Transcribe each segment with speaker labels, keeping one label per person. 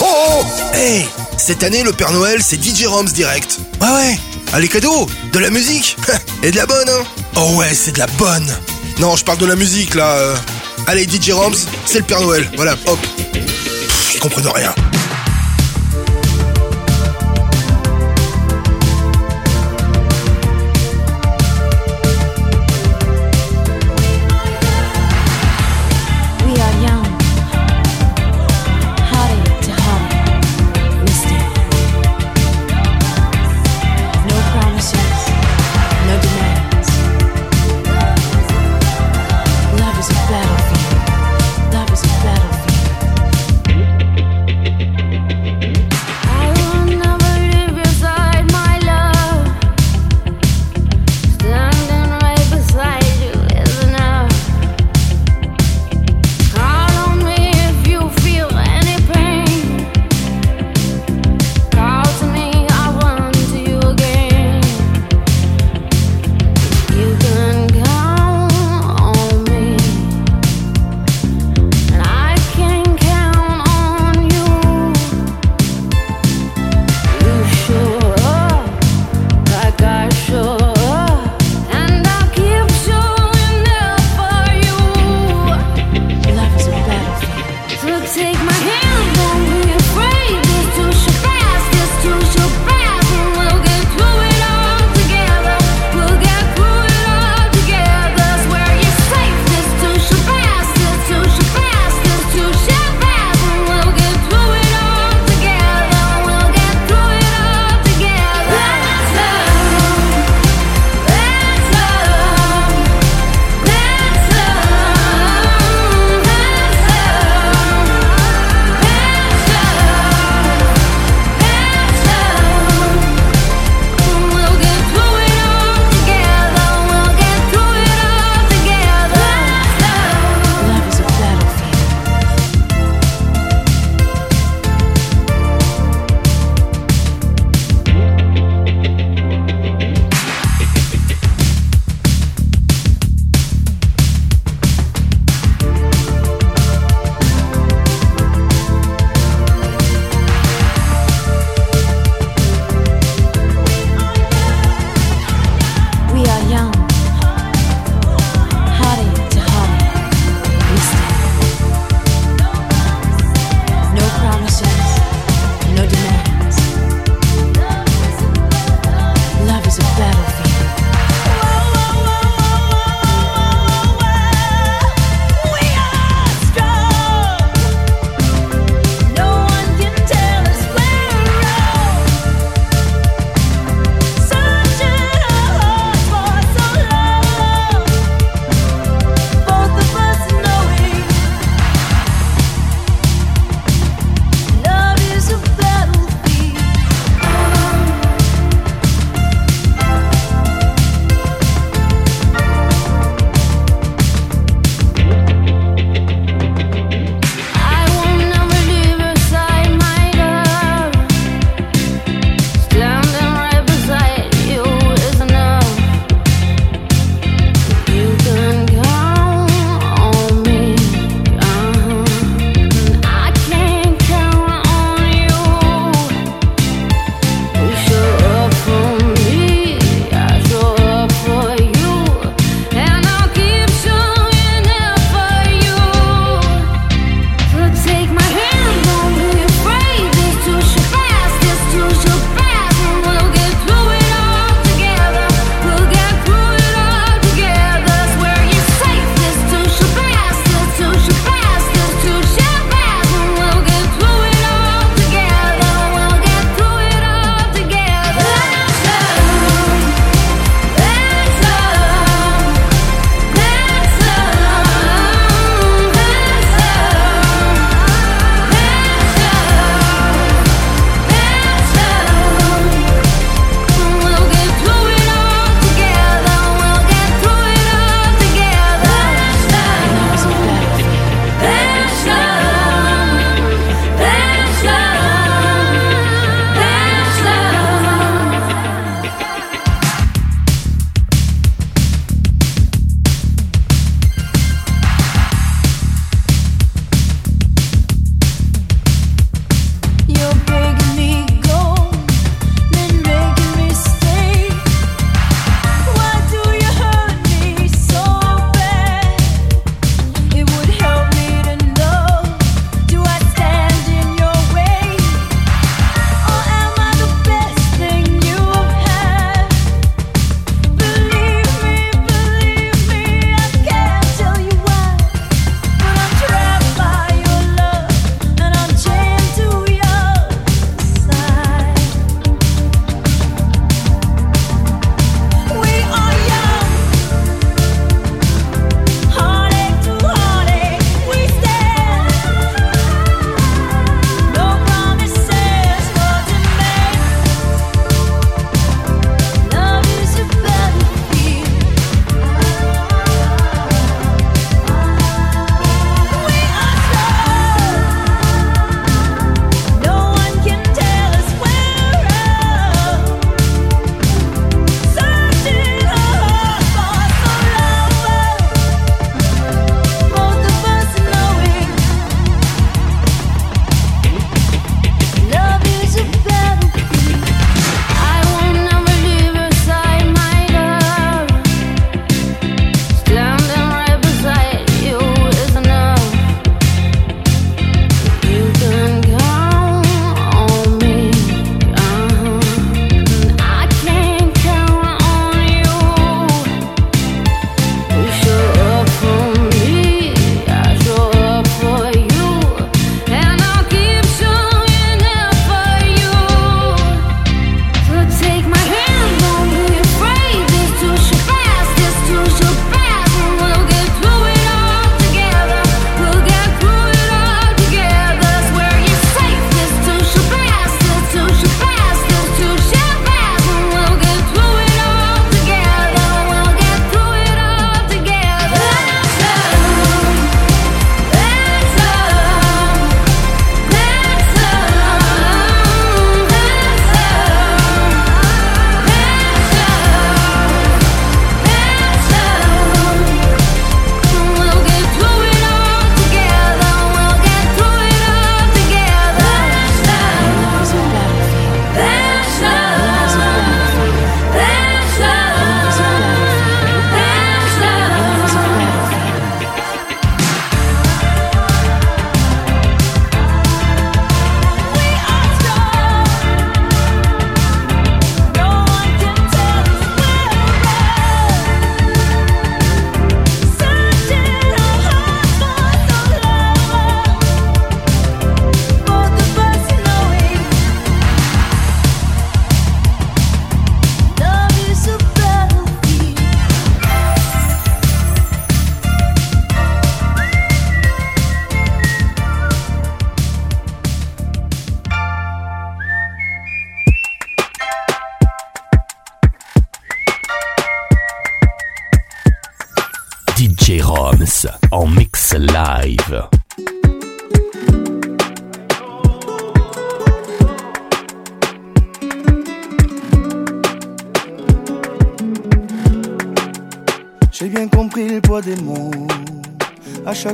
Speaker 1: Oh, oh Hey Cette année, le Père Noël, c'est DJ Roms direct. Ouais, ouais. Allez cadeaux De la musique Et de la bonne, hein Oh ouais, c'est de la bonne Non, je parle de la musique, là. Euh. Allez, DJ Roms, c'est le Père Noël. Voilà, hop. Je comprends rien.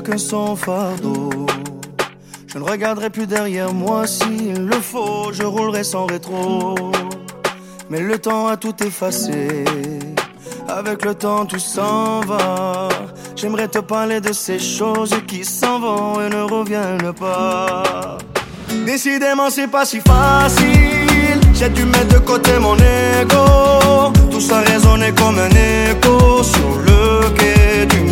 Speaker 2: Chacun son fardeau. Je ne regarderai plus derrière moi s'il le faut, je roulerai sans rétro. Mais le temps a tout effacé, avec le temps tout s'en va. J'aimerais te parler de ces choses qui s'en vont et ne reviennent pas. Décidément, c'est pas si facile. J'ai dû mettre de côté mon ego. Tout ça résonnait comme un écho sur le quai du.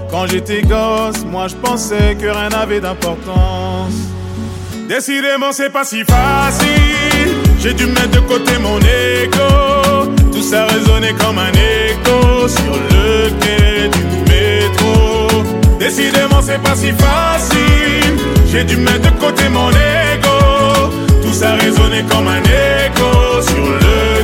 Speaker 3: Quand j'étais gosse, moi je pensais que rien n'avait d'importance. Décidément c'est pas si facile. J'ai dû mettre de côté mon ego Tout ça résonnait comme un écho Sur le quai du métro. Décidément c'est pas si facile. J'ai dû mettre de côté mon ego Tout ça résonnait comme un écho Sur le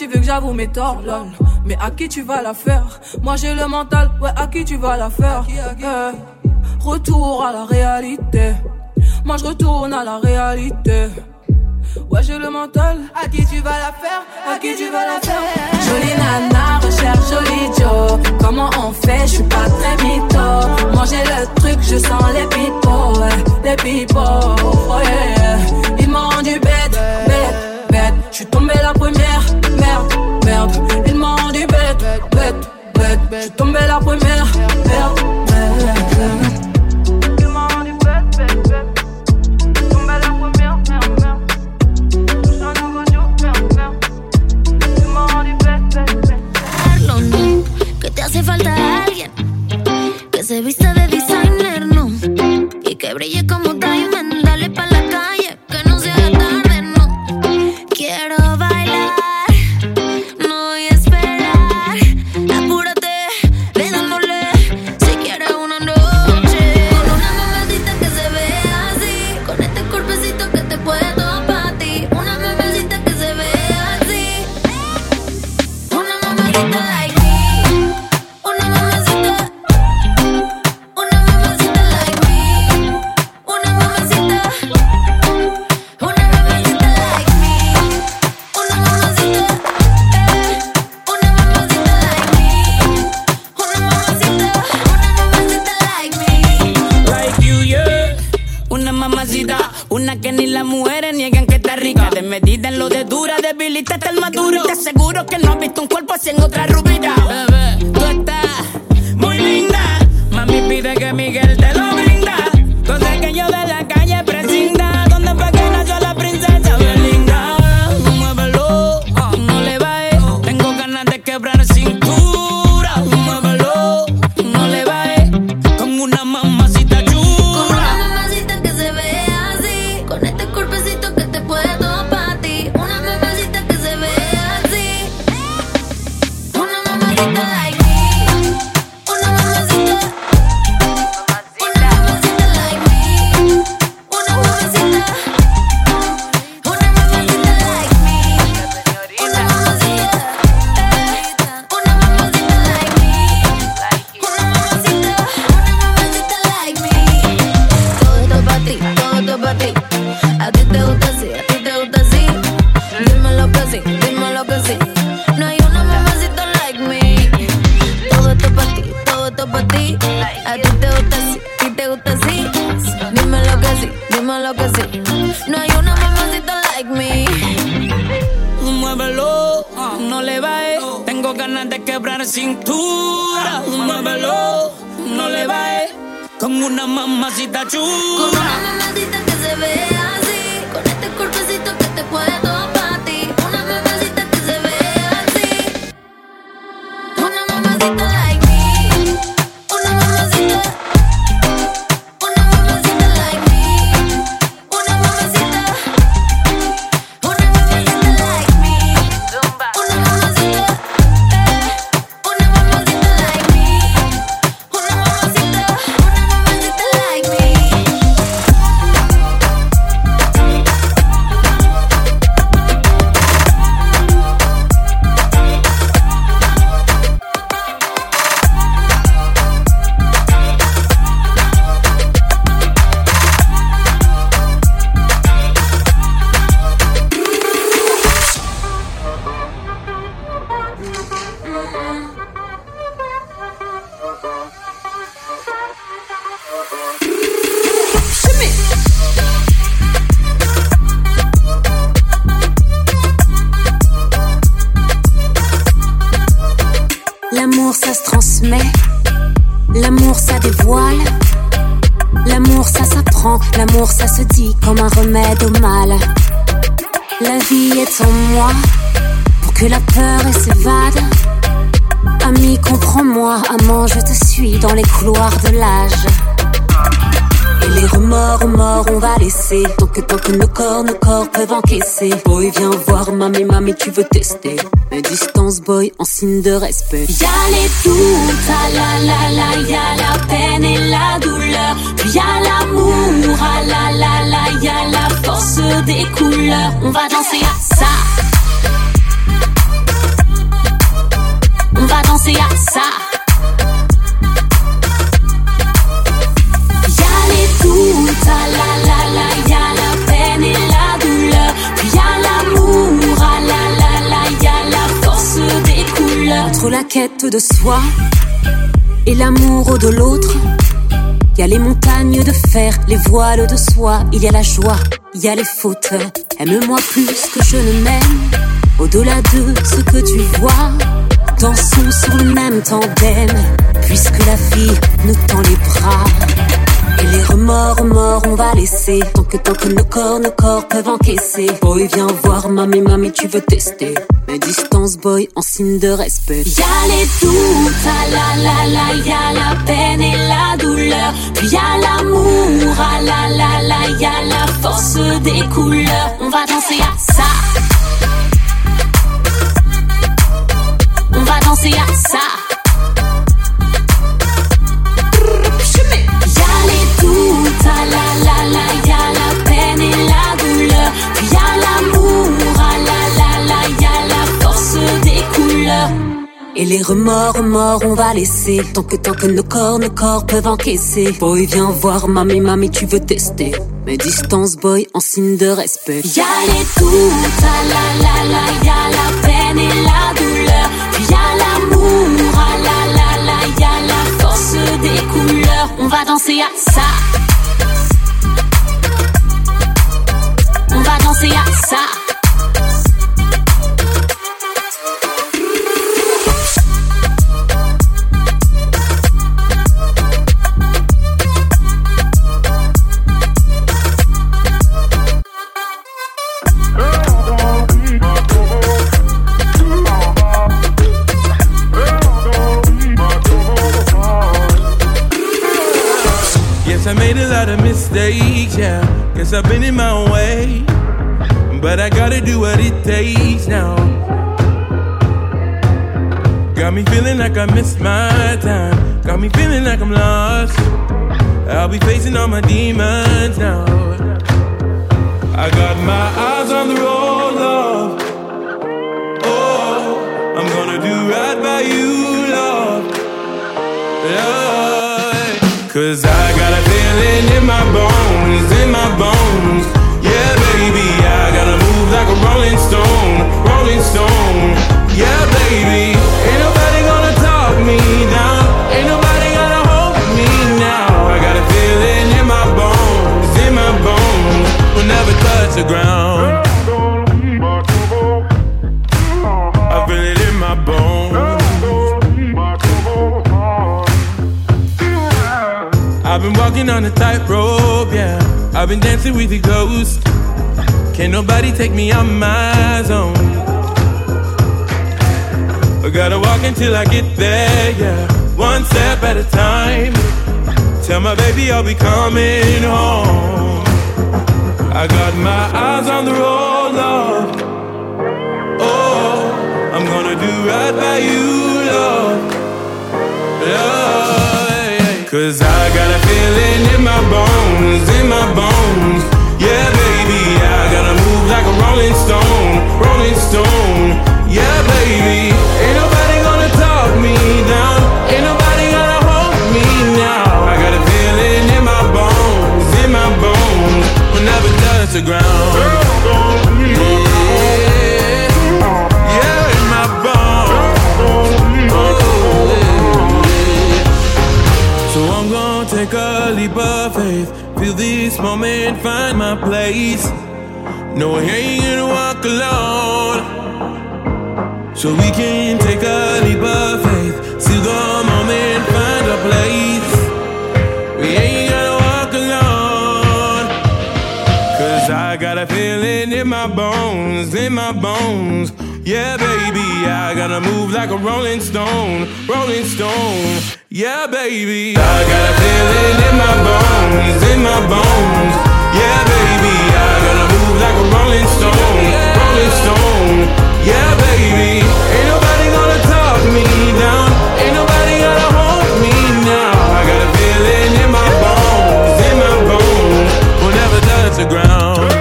Speaker 4: tu veux que j'avoue mes torts, lol Mais à qui tu vas la faire? Moi j'ai le mental, ouais, à qui tu vas la faire? Eh, retour à la réalité. Moi je retourne à la réalité. Ouais, j'ai le mental. À qui tu vas la faire? À qui tu vas la faire? Jolie nana, recherche jolie Joe. Comment on fait? Je suis pas très mytho. Manger le truc, je sens les pipos. Ouais, les pipos. Oh yeah. Il m'a rendu bête, bête, bête, bête. J'suis tombé la première
Speaker 5: Una que
Speaker 6: ni las mujeres niegan que está rica. De medida en lo de dura, debilita hasta el maduro. Te aseguro que no has visto un cuerpo así en otra rubita. Bebé, tú estás muy linda. Mami pide que Miguel te lo de
Speaker 7: respect. Y'a les doutes, ah la la la, y'a la peine et la douleur. Puis y'a l'amour, ah la la la, y'a la force des couleurs. On va danser à ça. Quête de soi et l'amour de l'autre. Y a les montagnes de fer, les voiles de soie, il y a la joie, il y a les fautes. Aime-moi plus que je ne m'aime, au-delà de ce que tu vois. Dansons sur le même tandem, puisque la vie nous tend les bras. Et les remords, morts, on va laisser. Tant que, tant que nos corps, nos corps peuvent encaisser. Boy, viens voir, mamie, mamie, tu veux tester. Mais distance, boy, en signe de respect. Y'a les doutes, ah la la la, y'a la peine et la douleur. Puis y'a l'amour, ah la la la, y'a la force des couleurs. On va danser à ça. On va danser à ça. Ah la la, y'a la peine et la douleur. Puis y'a l'amour, ah la la la, y'a la force des couleurs. Et les remords, morts, on va laisser. Tant que, tant que nos corps, nos corps peuvent encaisser. Boy, viens voir, mamie, mamie, tu veux tester. Mais distance, boy, en signe de respect. Y'a les doutes, ah la la la, y'a la peine et la douleur. Puis y'a l'amour, ah la la la, y'a la force des couleurs. On va danser à ça.
Speaker 8: Yes, I made a lot of mistakes, yeah. Guess I've been in my own way. But I gotta do what it takes now. Got me feeling like I missed my time. Got me feeling like I'm lost. I'll be facing all my demons now. I got my eyes on the road, love. Oh, I'm gonna do right by you, love. Love. Cause I got a feeling in my bones, in my bones. Rolling stone, rolling stone. Yeah, baby, ain't nobody gonna talk me down. Ain't nobody gonna hold me now. I got a feeling in my bones, in my bones. We'll never touch the ground. I feel it in my bones. I've been walking on a tightrope, yeah. I've been dancing with the ghost. Can't nobody take me out my zone. I gotta walk until I get there, yeah. One step at a time. Tell my baby I'll be coming home. I got my eyes on the road, love. Oh, I'm gonna do right by you, love. Love. Cause I got a feeling in my bones, in my bones. Yeah, baby, I move like a rolling stone, rolling stone. Yeah, baby, ain't nobody gonna talk me down. Ain't nobody gonna hold me now. I got a feeling in my bones, in my bones. We'll never touch the ground. Yeah, yeah, in my bones. So I'm gonna take a leap of faith. Feel this moment, find my place. No, I ain't gonna walk alone. So we can take a leap of faith, seize the moment, find a place. We ain't gonna walk alone. Cause I got a feeling in my bones, in my bones.
Speaker 2: Yeah, baby, I gotta move like a rolling stone, rolling stone. Yeah, baby, I got a feeling in my bones, in my bones. Yeah, baby, I rolling stone, rolling stone. Yeah, baby. Ain't nobody gonna talk me down. Ain't nobody gonna hold me now. I got a feeling in my bones, in my bones. We'll never touch the ground.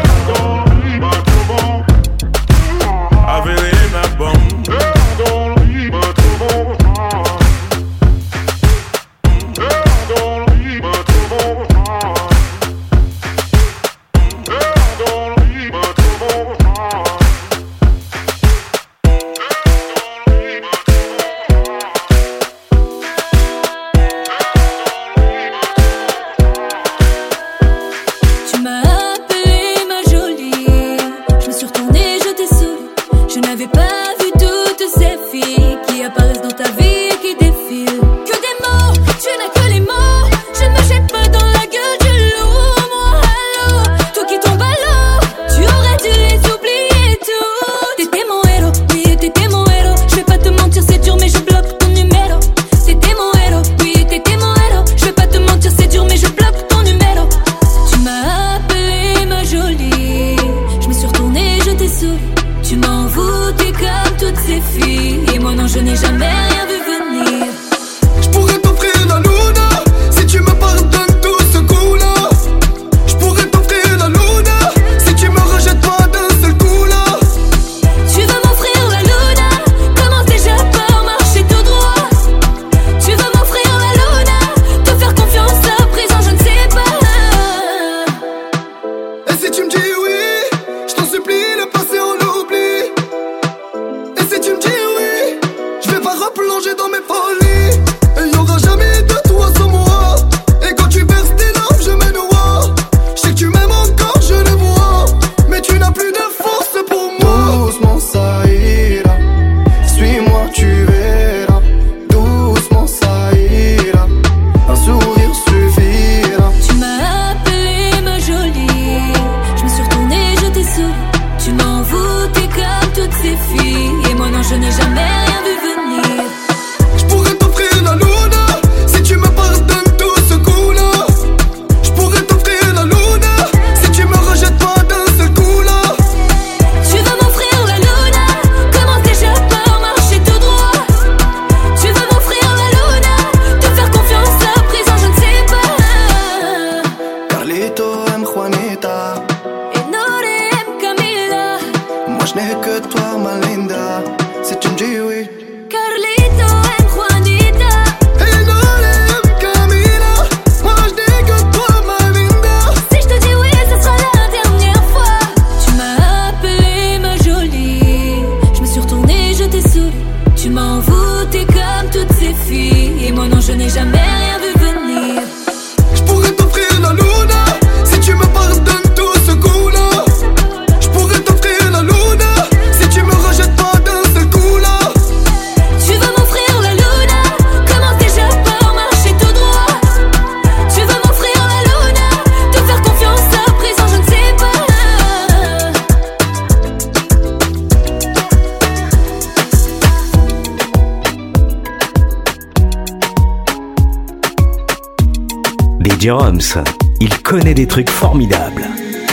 Speaker 9: Il connaît des trucs formidables.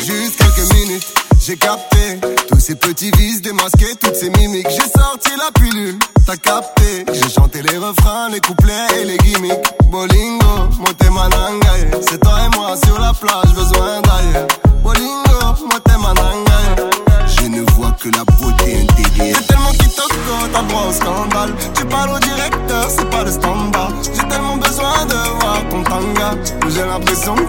Speaker 10: Juste quelques minutes, j'ai capté tous ces petits vis démasqués, toutes ces mimiques. J'ai sorti la pilule, t'as capté. J'ai chanté les refrains, les couplets et les gimmicks. Bolingo, Monte Mananga, c'est toi et moi sur la plage, besoin de.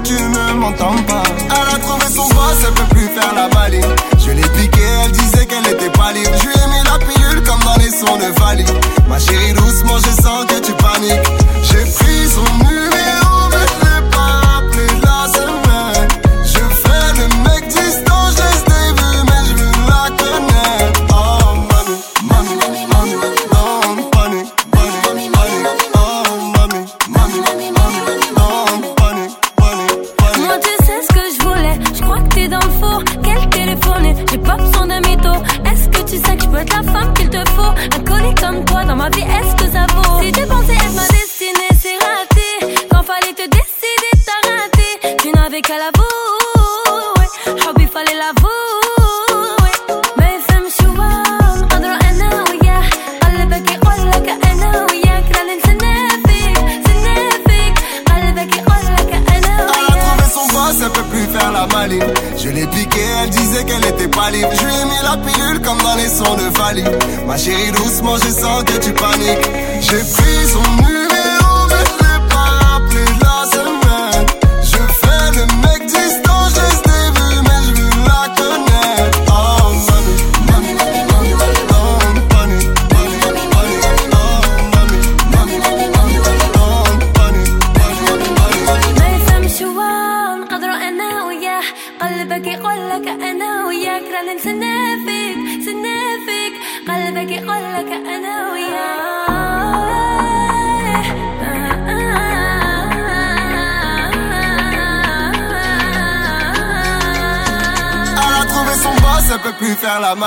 Speaker 10: tu ne m'entends pas. Elle a trouvé son boss, elle peut plus faire la balie. Je l'ai piqué, elle disait qu'elle était pas libre. Je lui ai mis la pilule comme dans les sons de Vali. Ma chérie doucement, je sens que tu paniques.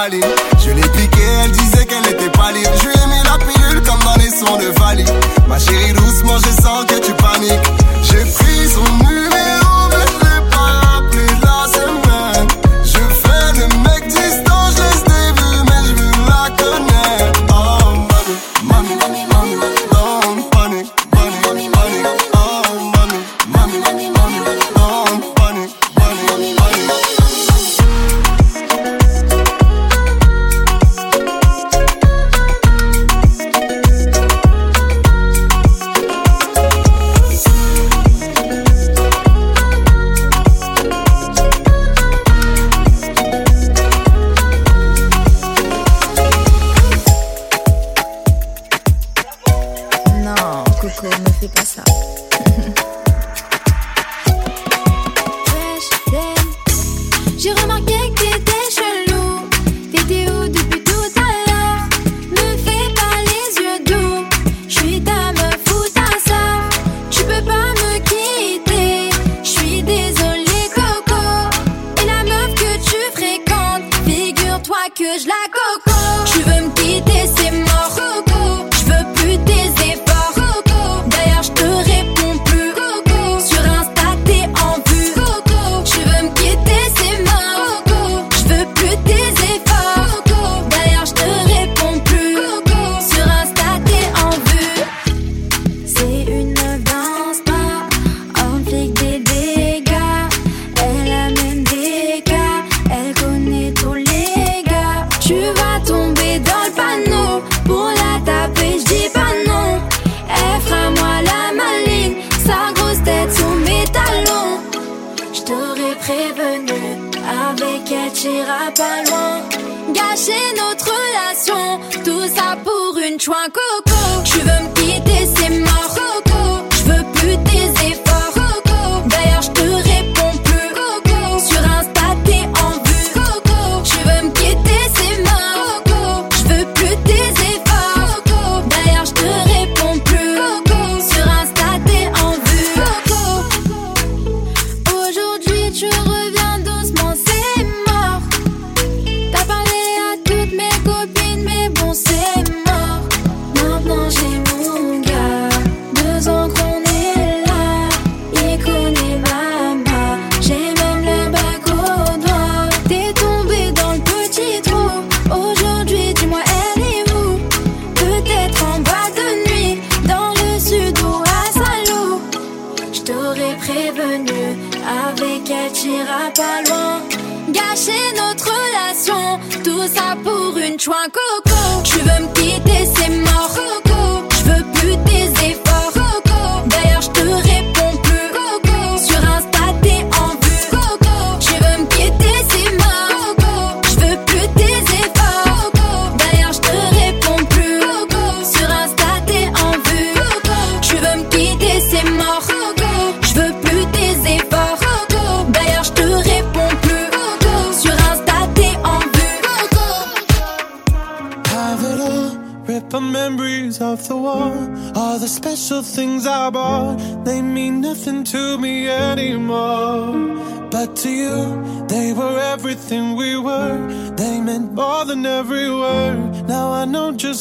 Speaker 10: Plus
Speaker 11: Kőzsláka!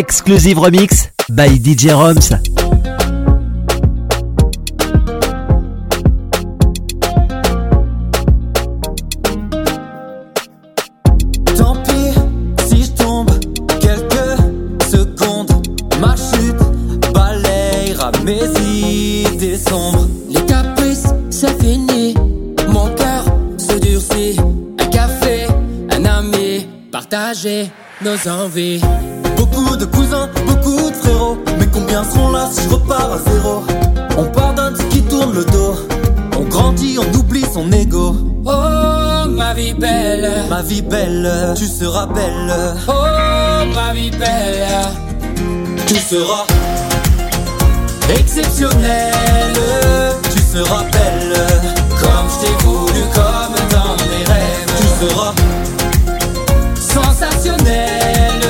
Speaker 12: Exclusive remix by DJ Roms.
Speaker 13: Nos envies.
Speaker 14: Beaucoup de cousins, beaucoup de frérots. Mais combien seront là si je repars à zéro? On pardonne ce qui tourne le dos. On grandit, on oublie son ego.
Speaker 13: Oh, ma vie belle.
Speaker 14: Ma vie belle, tu seras belle.
Speaker 13: Oh, ma vie belle.
Speaker 14: Tu seras exceptionnelle. Tu seras belle.
Speaker 13: Comme je t'ai voulu, comme dans mes rêves.
Speaker 14: Tu seras
Speaker 13: Sensationnelle.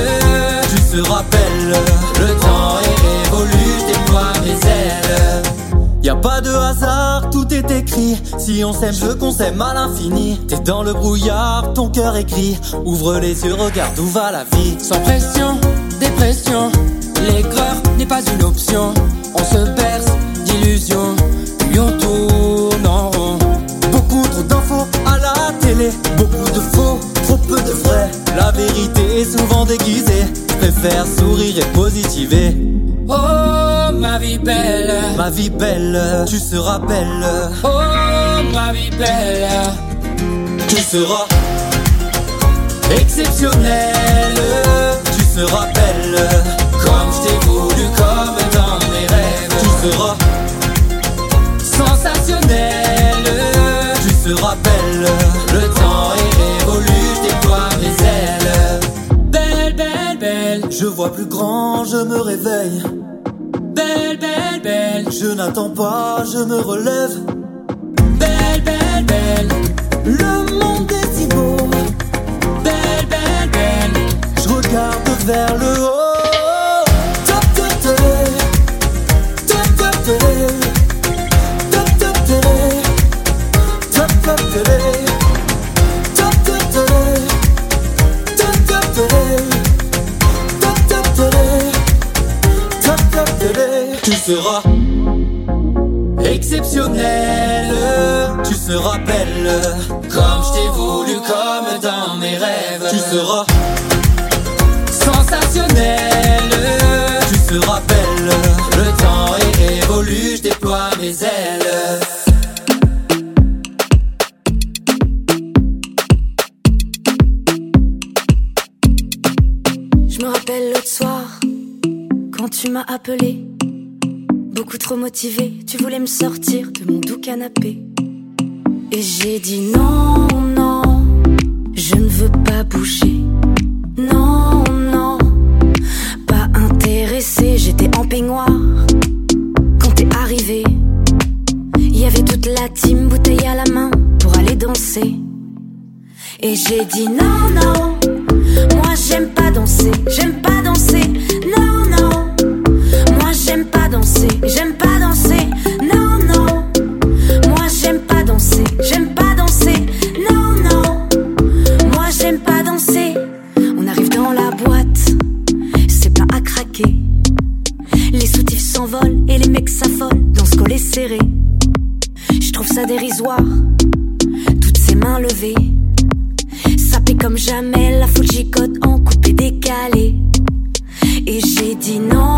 Speaker 14: Tu seras belle.
Speaker 13: Le temps est révolu, déploie mes ailes.
Speaker 14: Y a pas de hasard, tout est écrit. Si on s'aime, je qu'on s'aime à l'infini. T'es dans le brouillard, ton cœur écrit. Ouvre les yeux, regarde où va la vie.
Speaker 13: Sans pression, dépression. L'aigreur n'est pas une option. On se berce d'illusions, puis on tourne en rond.
Speaker 14: Beaucoup trop d'infos à la télé, beaucoup de faux, de vrai. La vérité est souvent déguisée. Je préfère sourire et positiver.
Speaker 13: Oh, ma
Speaker 14: vie belle,
Speaker 12: Ma vie belle, tu seras belle.
Speaker 14: oh ma vie belle,
Speaker 12: Tu seras exceptionnelle. Tu seras belle.
Speaker 14: comme je t'ai voulu, comme dans mes rêves.
Speaker 12: Tu seras
Speaker 14: sensationnelle,
Speaker 12: Tu seras belle. Vois plus grand, je me réveille.
Speaker 14: belle, belle, belle,
Speaker 12: Je n'attends pas, je me relève.
Speaker 14: belle, belle, belle,
Speaker 12: Le monde est si beau.
Speaker 14: belle, belle, belle.
Speaker 12: Je regarde vers le haut. Seras exceptionnelle. Tu seras belle.
Speaker 14: Comme je t'ai voulu, comme dans mes rêves.
Speaker 12: Tu seras
Speaker 14: sensationnelle.
Speaker 12: Tu seras belle.
Speaker 14: Le temps est révolu, je déploie mes ailes.
Speaker 15: Je me rappelle l'autre soir, quand tu m'as appelé. Trop tu voulais me sortir de mon doux canapé. Et j'ai dit non, non, je ne veux pas bouger. Non, non, pas intéressé, j'étais en peignoir. Quand t'es arrivé, il y avait toute la team bouteille à la main pour aller danser. Et j'ai dit non, non, moi j'aime pas danser, j'aime pas danser, j'aime pas danser, non, non. Moi j'aime pas danser, j'aime pas danser, non, non. Moi j'aime pas danser. On arrive dans la boîte, c'est plein à craquer. Les soutifs s'envolent et les mecs s'affolent dans ce collet serré. Je trouve ça dérisoire, toutes ces mains levées. Sapé comme jamais, la foule gigote en coupé décalé. Et j'ai dit non,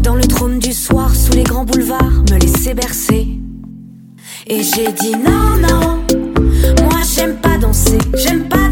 Speaker 15: Dans le trône du soir, sous les grands boulevards, me laisser bercer. Et j'ai dit non, non, moi j'aime pas danser, j'aime pas danser,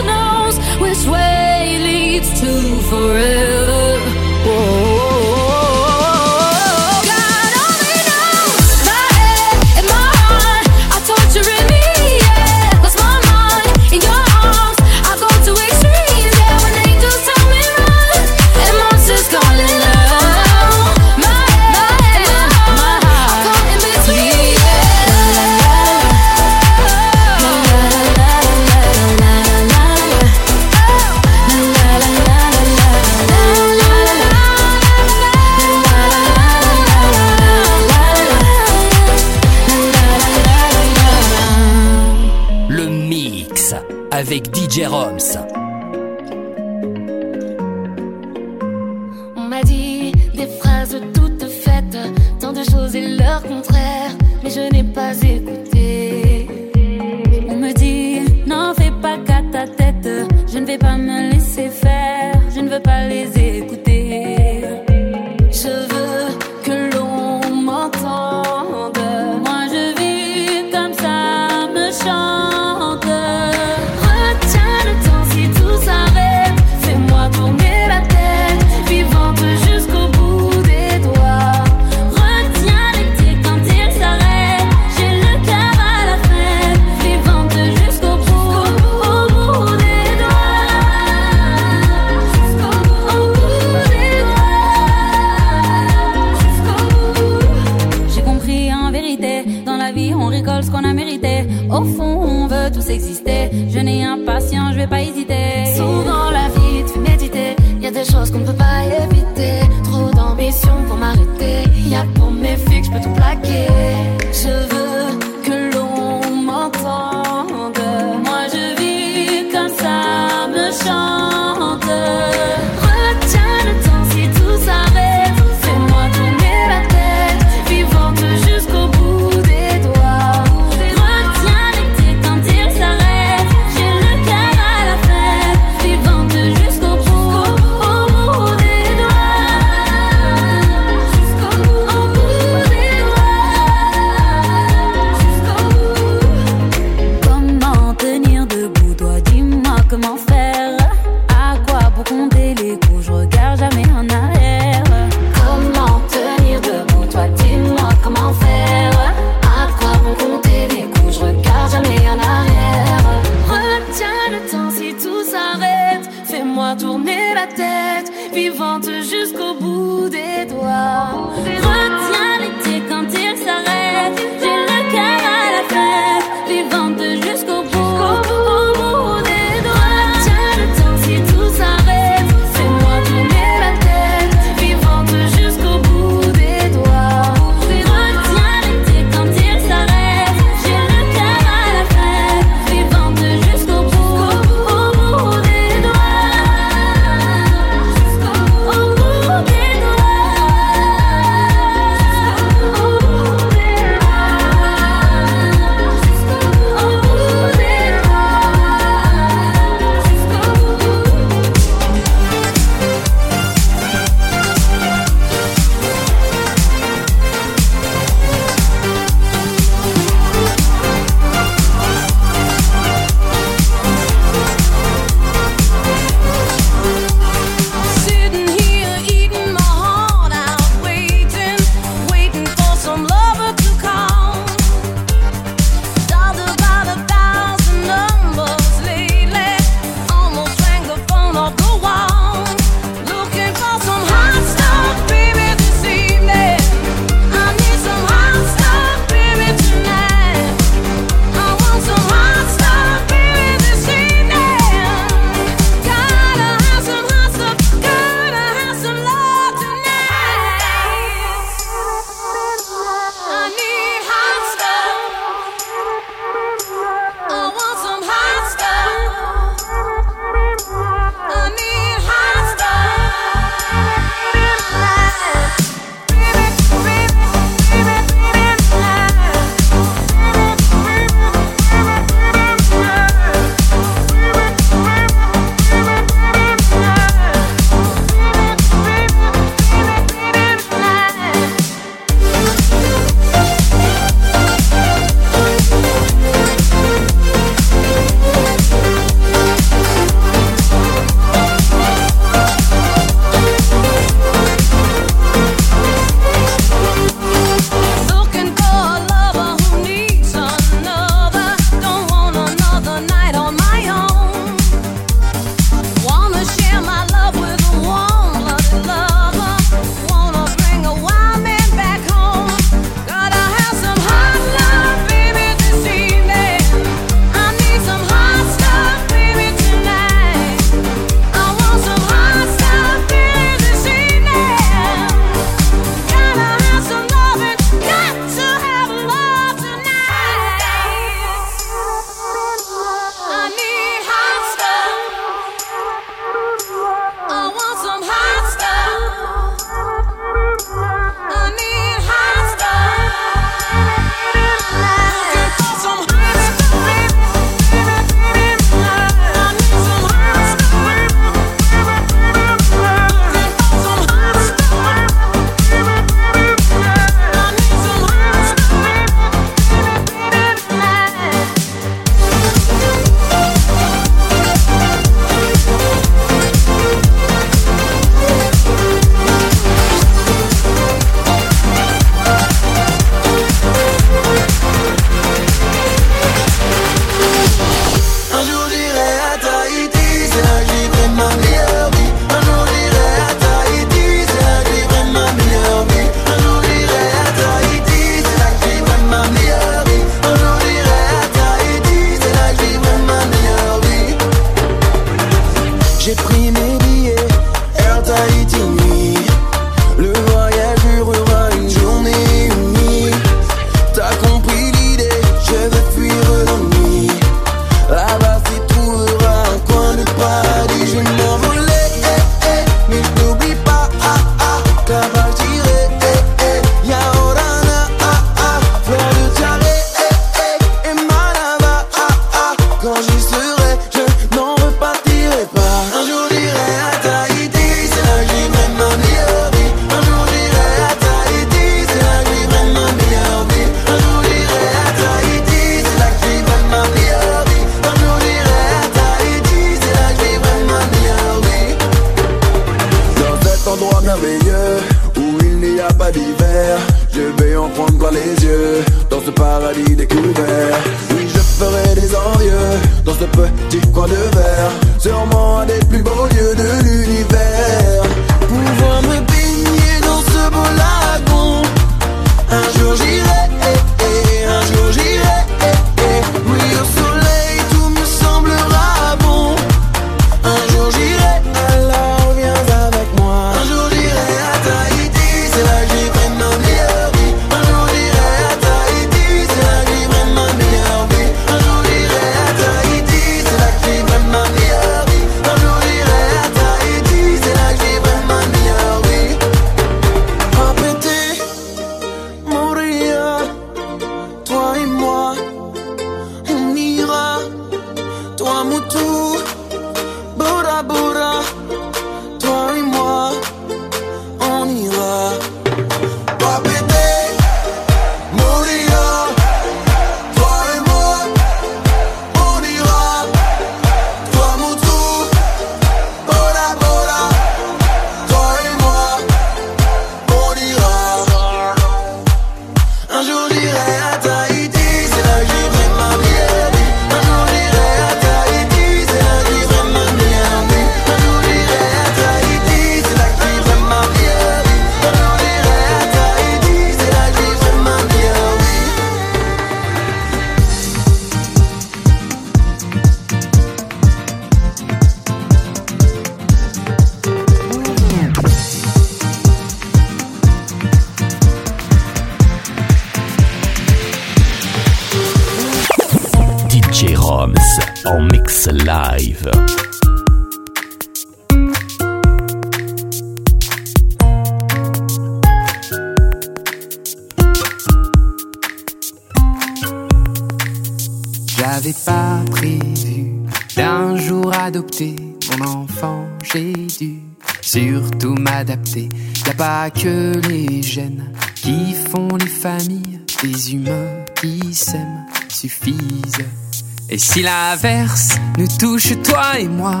Speaker 16: si
Speaker 17: l'inverse nous touche, toi et moi,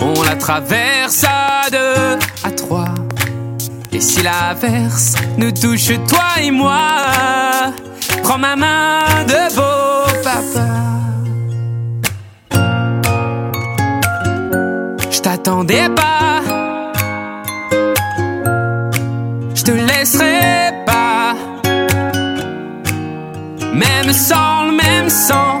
Speaker 17: on la traverse à deux, à trois. Et si l'inverse nous touche, toi et moi, prends ma main de beau papa. Je t'attendais pas, je te laisserai pas. Même sans le même sang,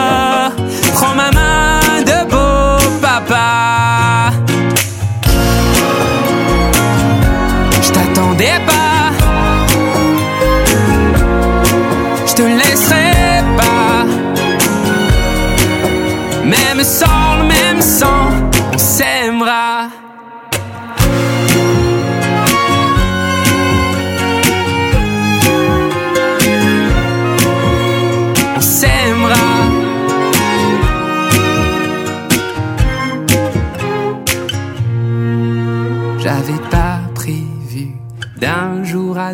Speaker 17: prends ma main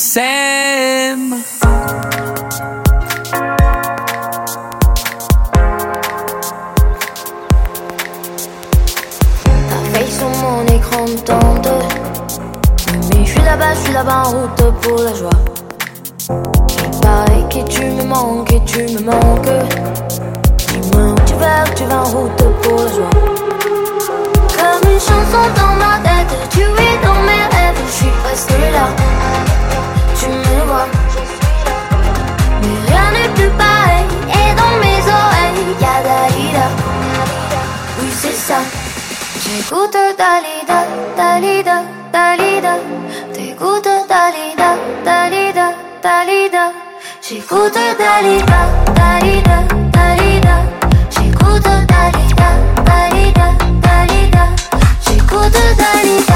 Speaker 17: s'aime. Ta face sur mon écran tente. Mais je suis
Speaker 4: là-bas, je suis là-bas en route pour la joie. Il paraît que tu me manques et tu me manques. Dis-moi où tu vas, tu vas en route pour la joie. Comme une chanson dans ma tête, tu es dans mes rêves, je suis resté là. Rien n'est plus pareil. Et dans mes oreilles, y'a Dalida. Oui, c'est ça. J'écoute Dalida, Dalida, Dalida. T'écoutes Dalida, Dalida, Dalida. J'écoute Dalida, Dalida, Dalida. J'écoute Dalida, Dalida, Dalida. J'écoute Dalida.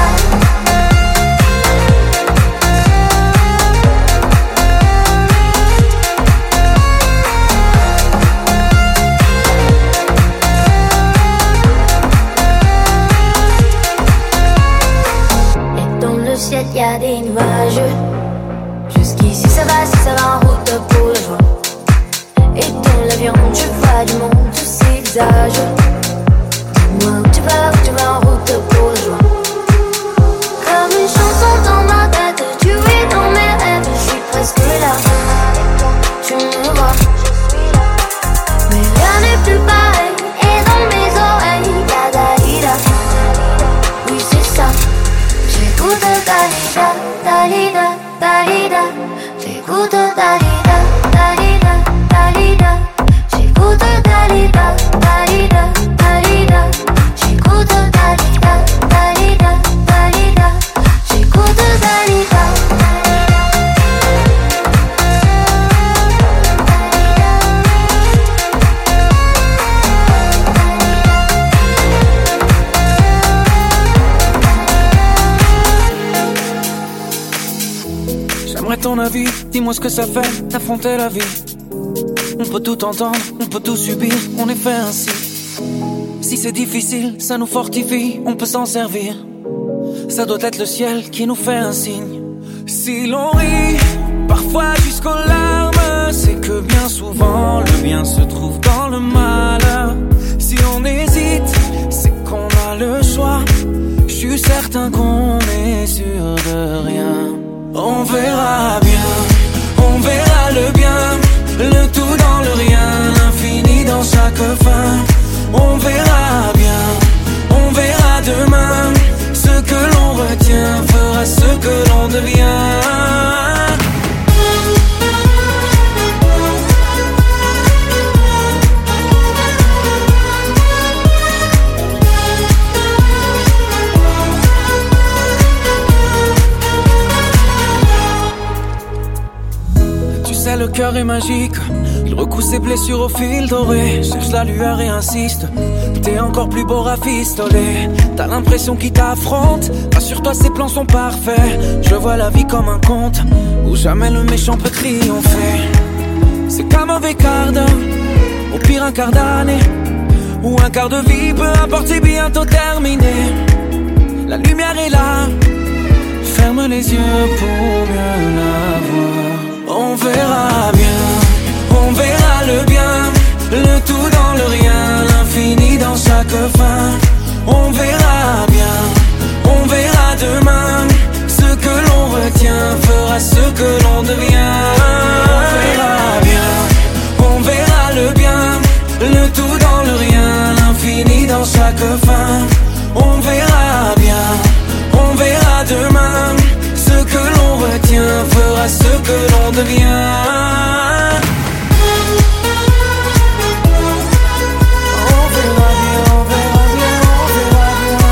Speaker 4: Tous ça
Speaker 14: fait d'affronter la vie. On peut tout entendre, on peut tout subir, on est fait ainsi. Si c'est difficile, ça nous fortifie, on peut s'en servir. Ça doit être le ciel qui nous fait un signe. Si l'on rit, parfois jusqu'aux larmes, c'est que bien souvent le bien se trouve dans le mal. Si on hésite, c'est qu'on a le choix. Je suis certain qu'on est sûr de rien. On verra bien, le bien, le tout dans le rien, l'infini dans chaque fin. On verra bien, on verra demain, ce que l'on retient fera ce que l'on devient. Le cœur est magique. Il recoue ses blessures au fil doré. Cherche la lueur et insiste. T'es encore plus beau rafistolé. T'as l'impression qu'il t'affronte. Rassure-toi, ses plans sont parfaits. Je vois la vie comme un conte où jamais le méchant peut triompher. C'est comme un quart d'heure, au pire un quart d'année. Ou un quart de vie, peu importe, bientôt terminé. La lumière est là. Ferme les yeux pour mieux la voir. On verra bien, on verra le bien, le tout dans le rien, l'infini dans chaque fin. On verra bien, on verra demain, ce que l'on retient fera ce que l'on devient. On verra bien, on verra le bien, le tout dans le rien, l'infini dans chaque fin. On verra bien, on verra demain, que l'on retient fera ce que l'on devient. On verra bien, on verra bien, on verra bien.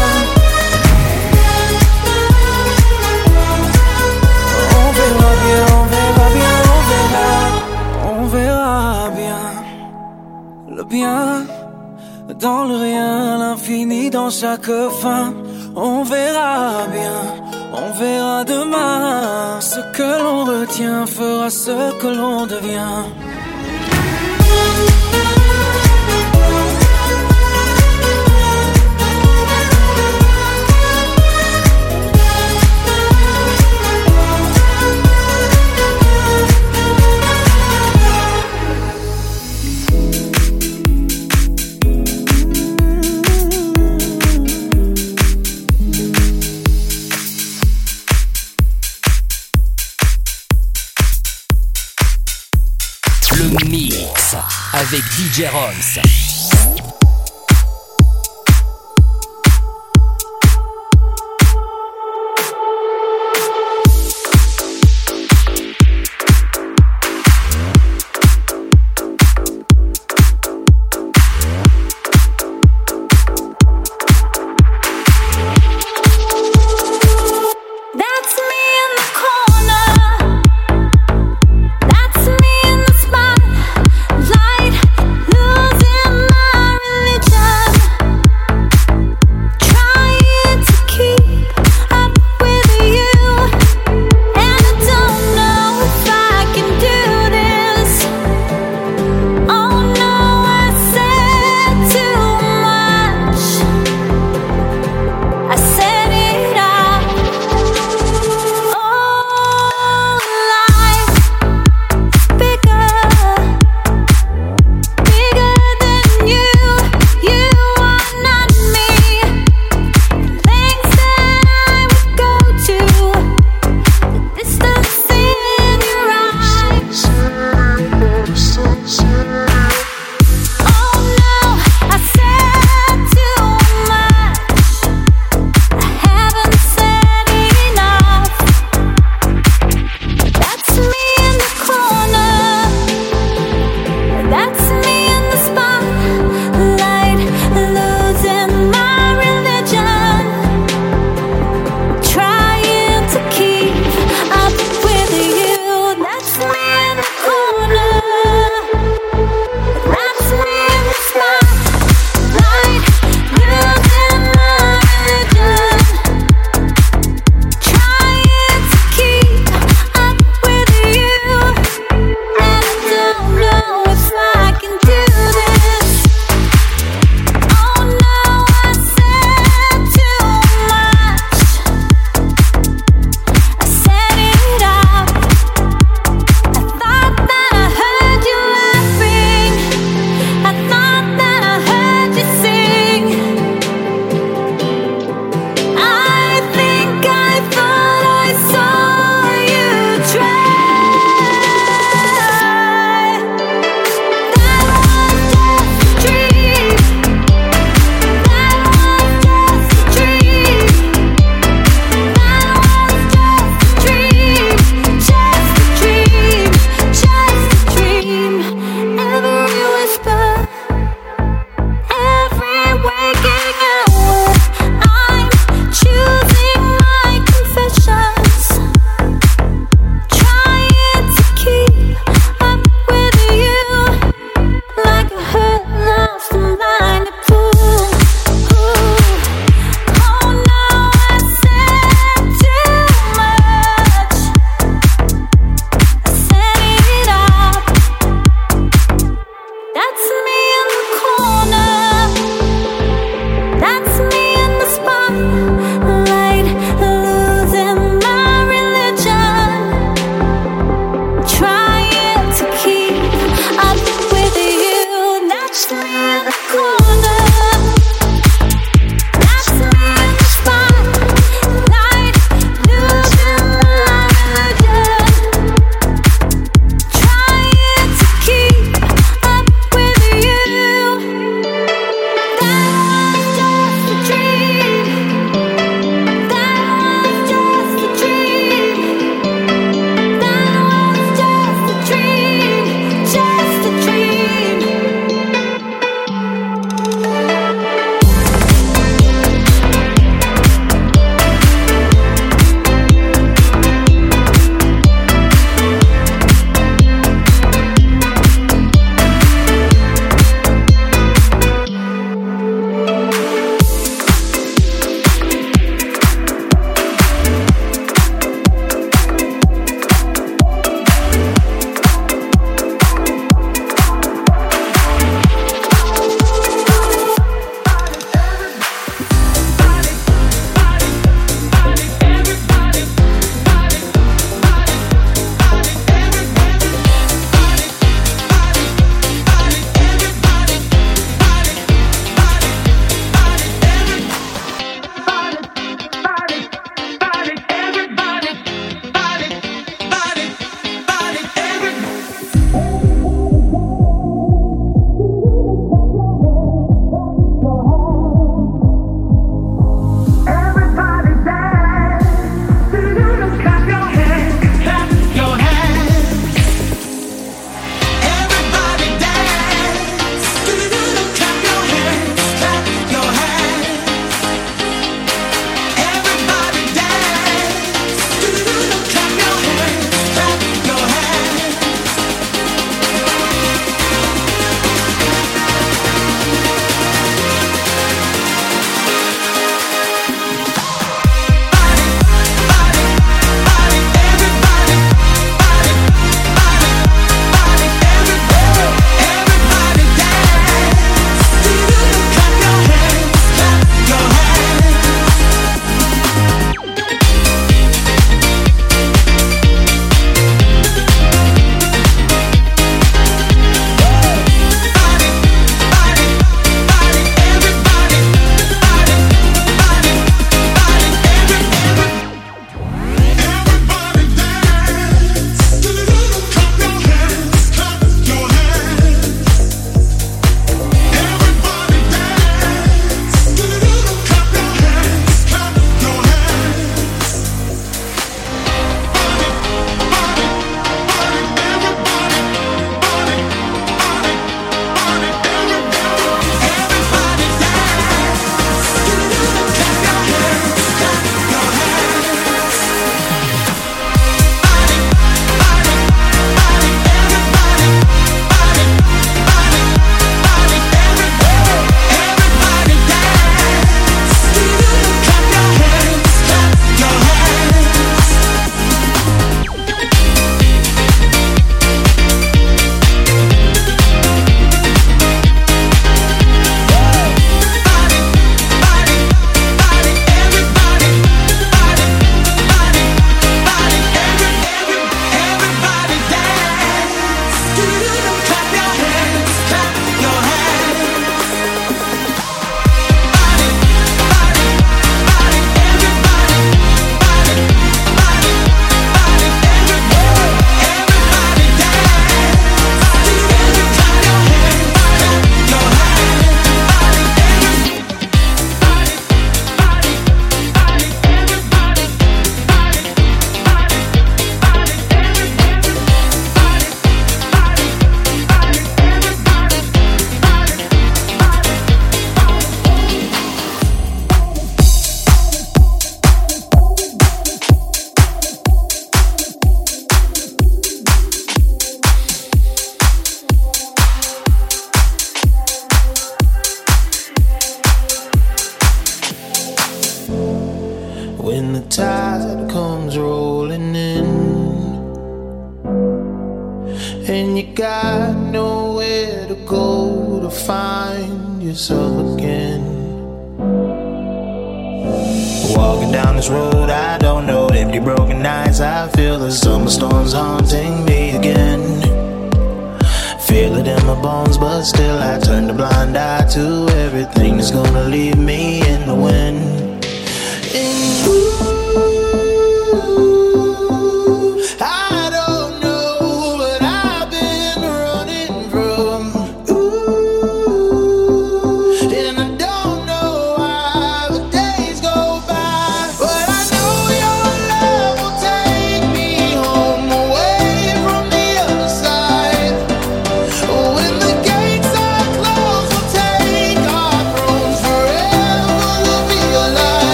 Speaker 14: On verra bien, on verra bien, on verra. On verra bien. Le bien dans le rien, l'infini dans chaque fin. On verra bien, verra demain. Ce que l'on retient fera ce que l'on devient.
Speaker 7: Le mix avec DJ Roms.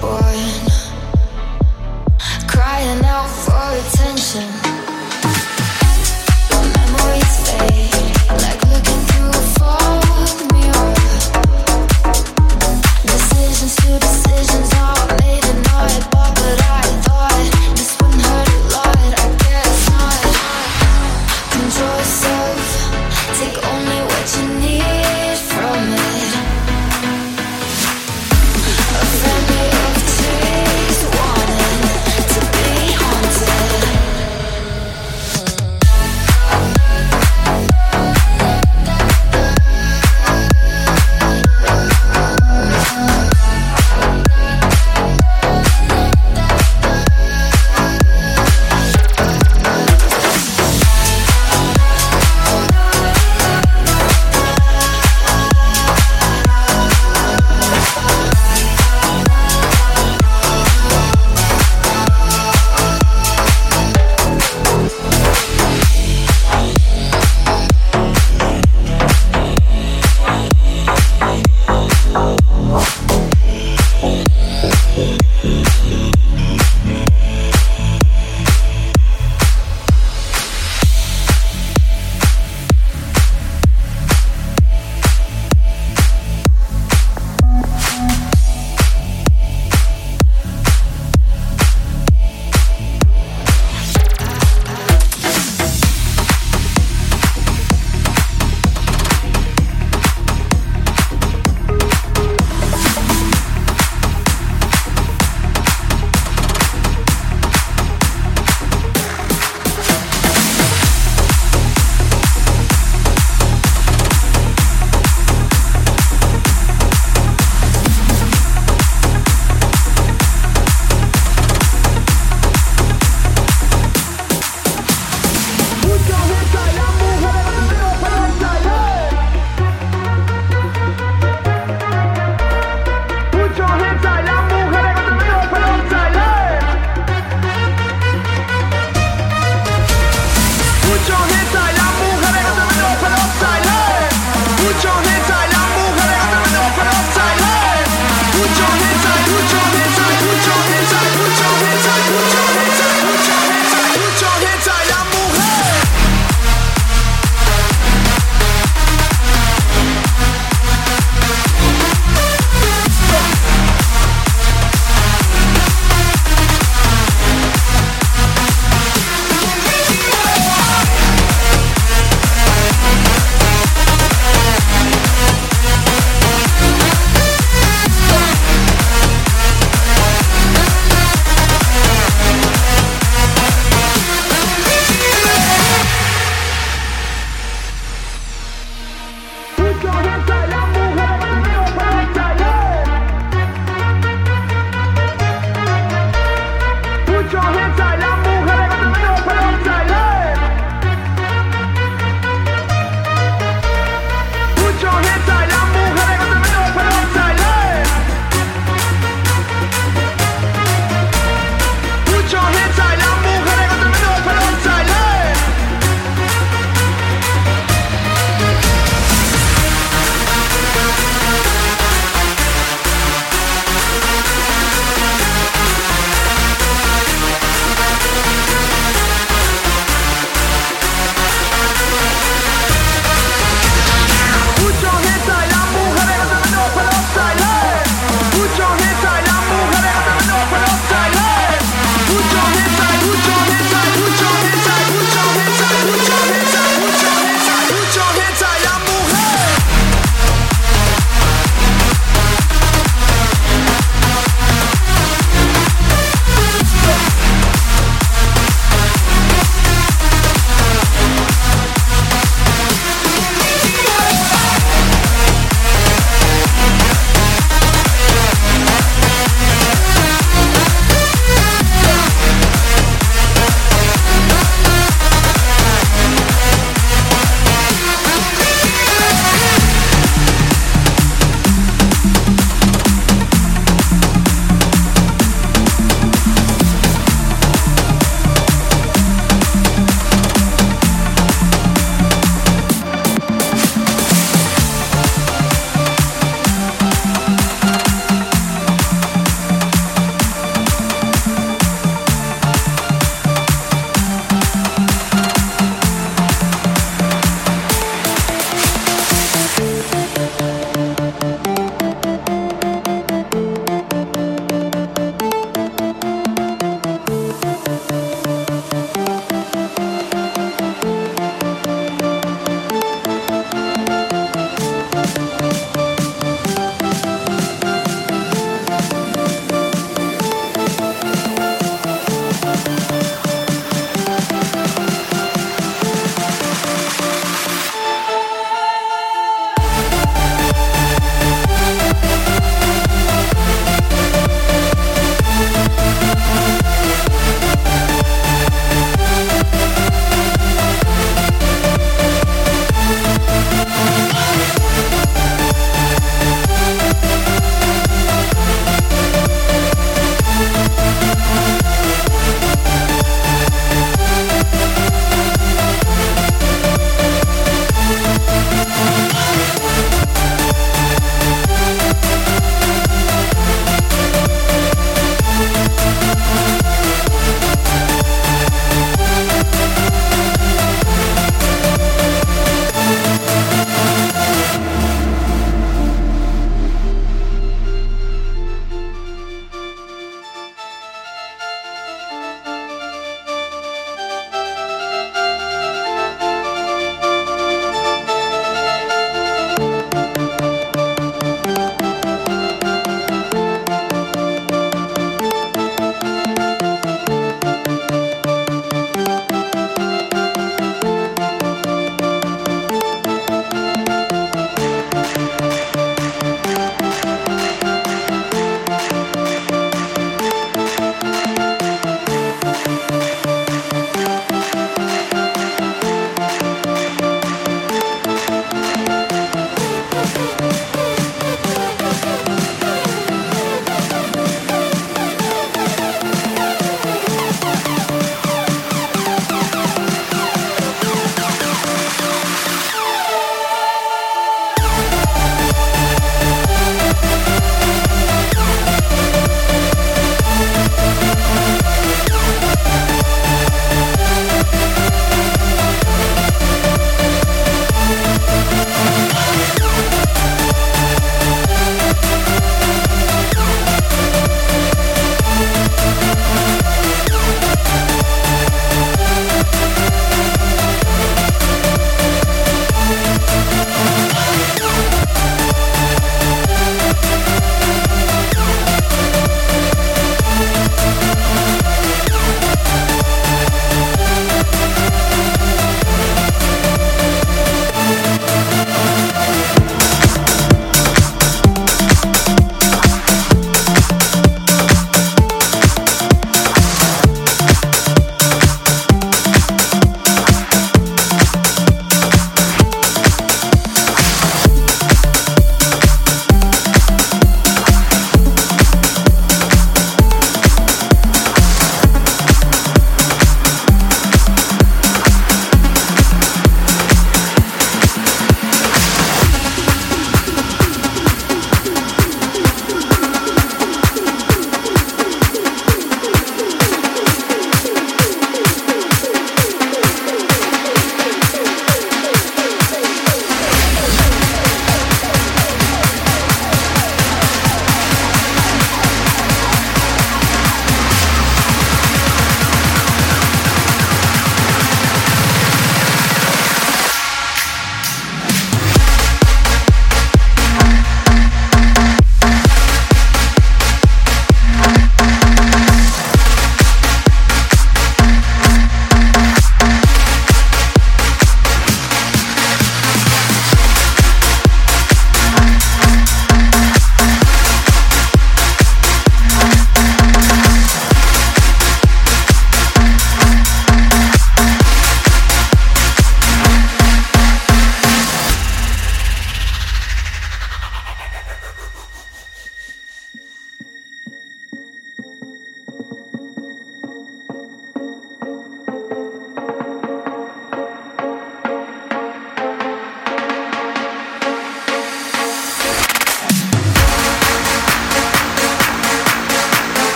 Speaker 4: born, crying out
Speaker 8: for
Speaker 7: attention.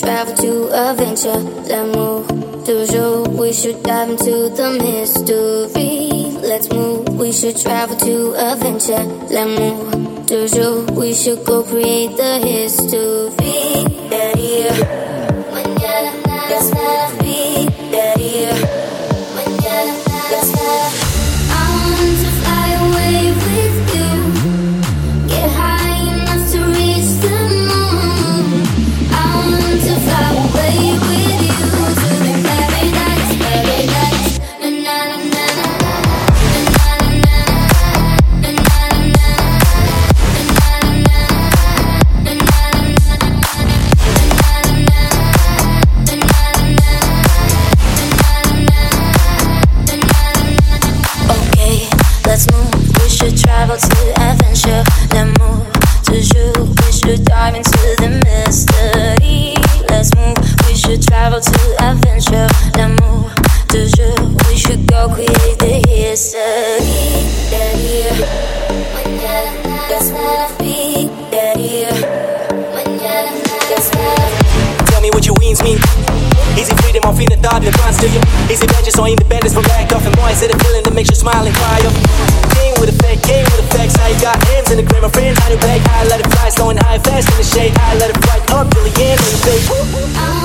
Speaker 7: Travel to adventure. Let's move. Toujours, we should dive into the mystery. Let's move. We should travel to adventure. Let's move. Toujours, we should go create the history. Yeah, yeah. Travel to adventure. Let's move. Toujours, we should dive into the mystery. Let's move. We should travel to adventure. Let's move. Toujours, we should go create the history. Yeah, yeah. Mañana, let's not be. Yeah, yeah. Mañana, let's not
Speaker 18: Tell me what your wings mean. It freedom or feeling thought in advance to you? It vengeance or independence from lack of? And is it a feeling that makes you smile and cry up? Came with effect, came with effects. Now you got hands in the grave, my friend. How you back? I let it fly, slowing high fast in the shade. I let it fly up till the end of your face.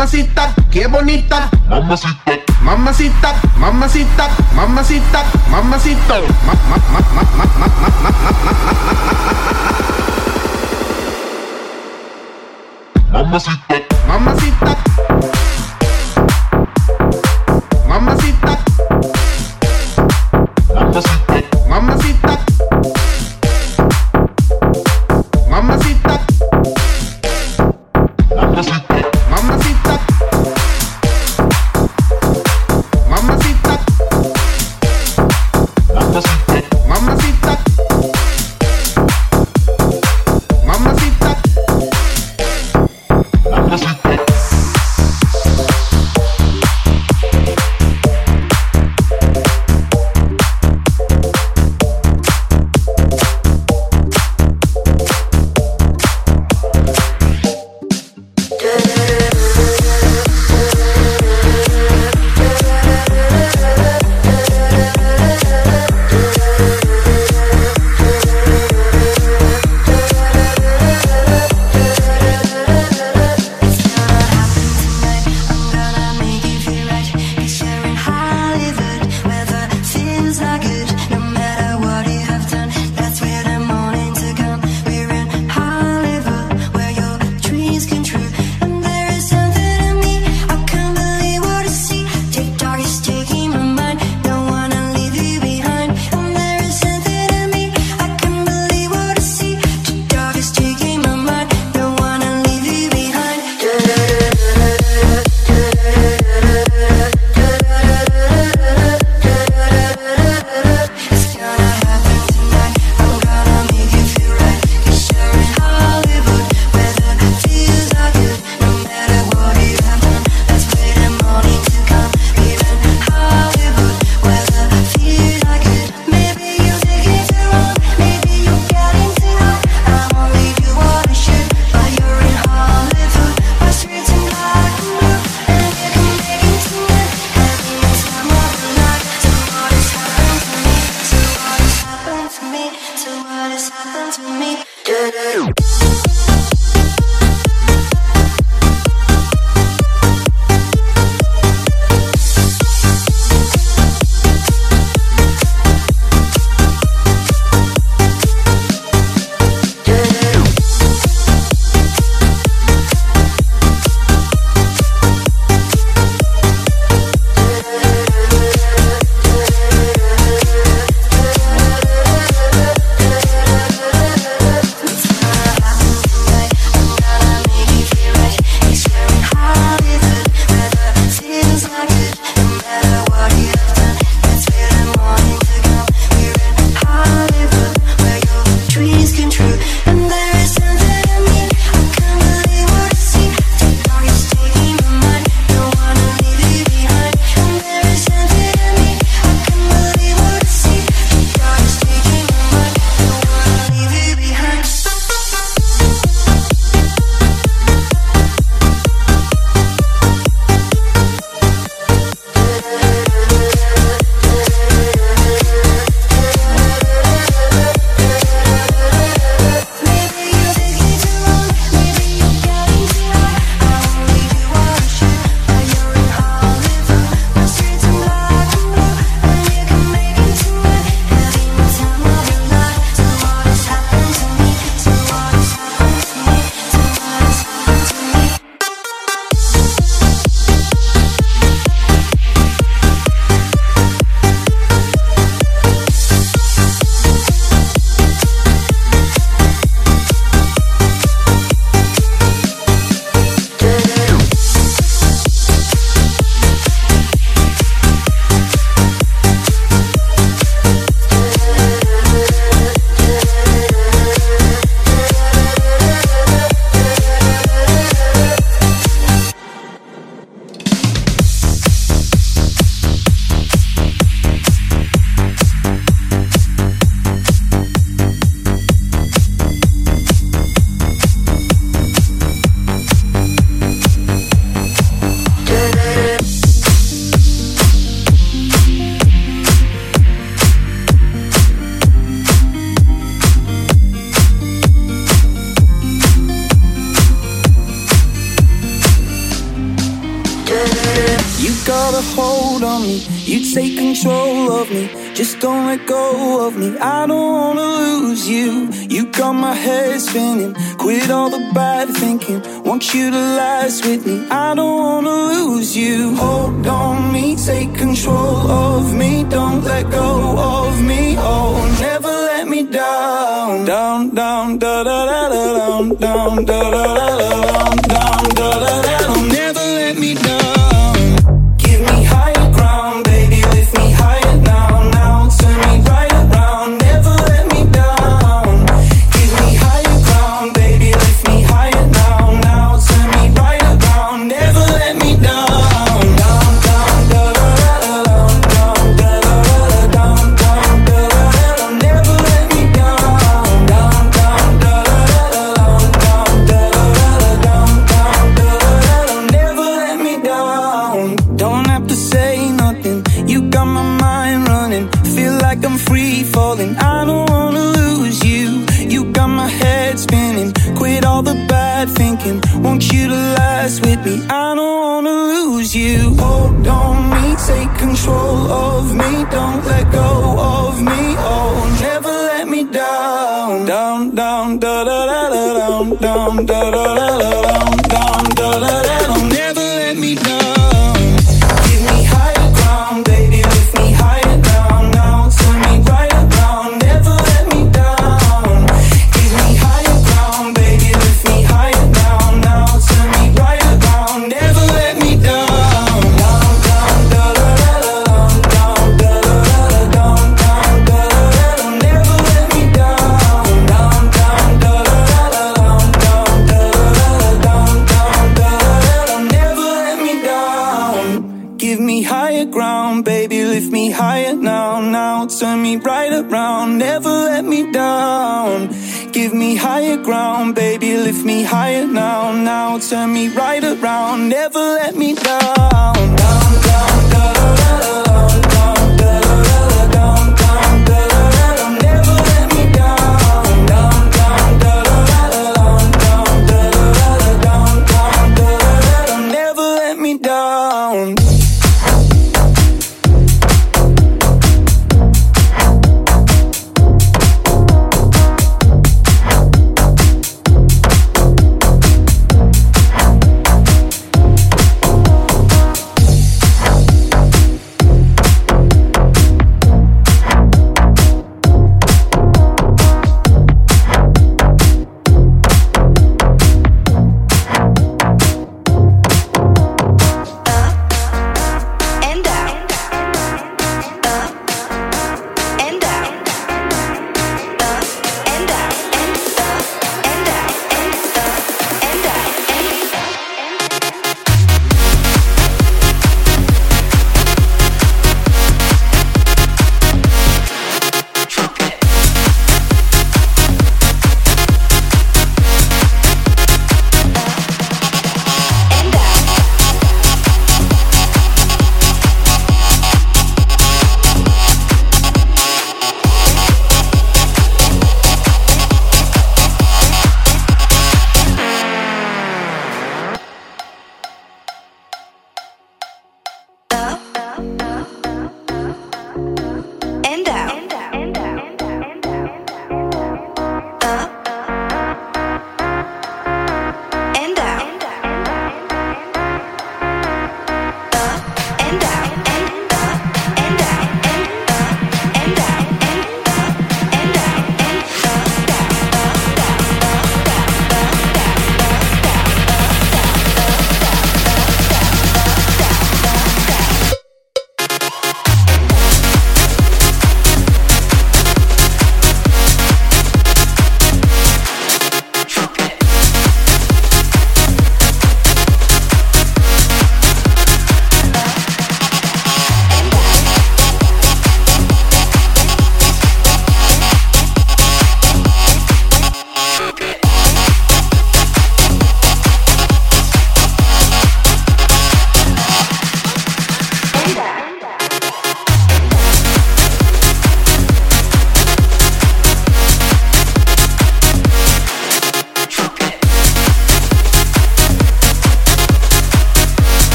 Speaker 19: mamacita,
Speaker 20: qué bonita. Mamacita, mamacita, mamacita, mamacita, mamacito. Ma, ma, ma, ma, ma, ma, ma, ma,
Speaker 21: ma, ma, Mamacita, mamacita.